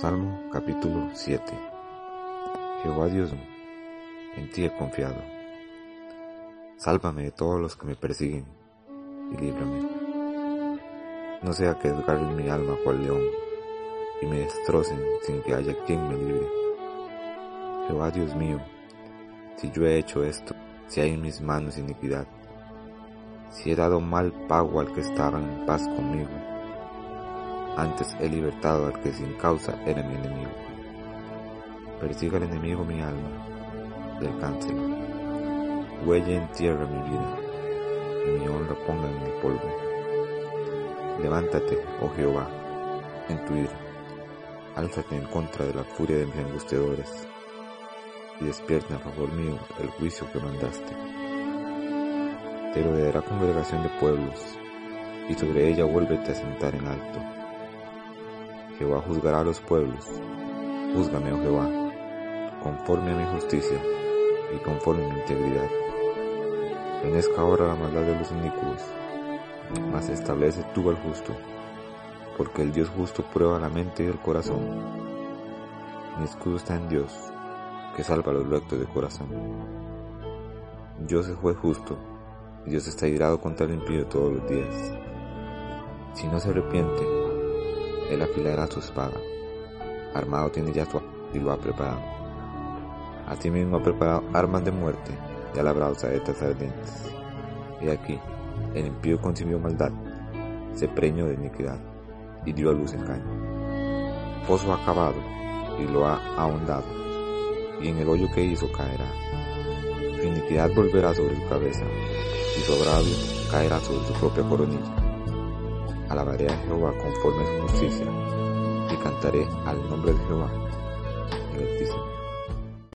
Salmo capítulo 7 Jehová Dios en ti he confiado. Sálvame de todos los que me persiguen y líbrame. No sea que desgarren mi alma cual león y me destrocen sin que haya quien me libre. Jehová Dios mío, si yo he hecho esto, si hay en mis manos iniquidad, si he dado mal pago al que estaba en paz conmigo, antes he libertado al que sin causa era mi enemigo. Persiga al enemigo mi alma, del cáncer. Huelle en tierra mi vida, y mi honra ponga en el polvo. Levántate, oh Jehová, en tu ira. Álzate en contra de la furia de mis angustiadores, y despierta a favor mío el juicio que mandaste. Te rodeará congregación de pueblos, y sobre ella vuélvete a sentar en alto Jehová juzgará a los pueblos. Júzgame, oh Jehová, conforme a mi justicia y conforme a mi integridad. Venezca ahora la maldad de los inicuos, mas establece tú al justo, porque el Dios justo prueba la mente y el corazón. Mi escudo está en Dios, que salva a los rectos de corazón. Dios es juez justo, y Dios está irado contra el impío todos los días. Si no se arrepiente, él afilará su espada. Armado tiene ya su y lo ha preparado. Asimismo ha preparado armas de muerte y ha labrado saetas ardientes. Y aquí, el impío concibió maldad, se preñó de iniquidad y dio a luz engaño. Pozo ha cavado y lo ha ahondado, y en el hoyo que hizo caerá. Su iniquidad volverá sobre su cabeza, y su agravio caerá sobre su propia coronilla alabaré a Jehová conforme a su justicia, y cantaré al nombre de Jehová, el Altísimo.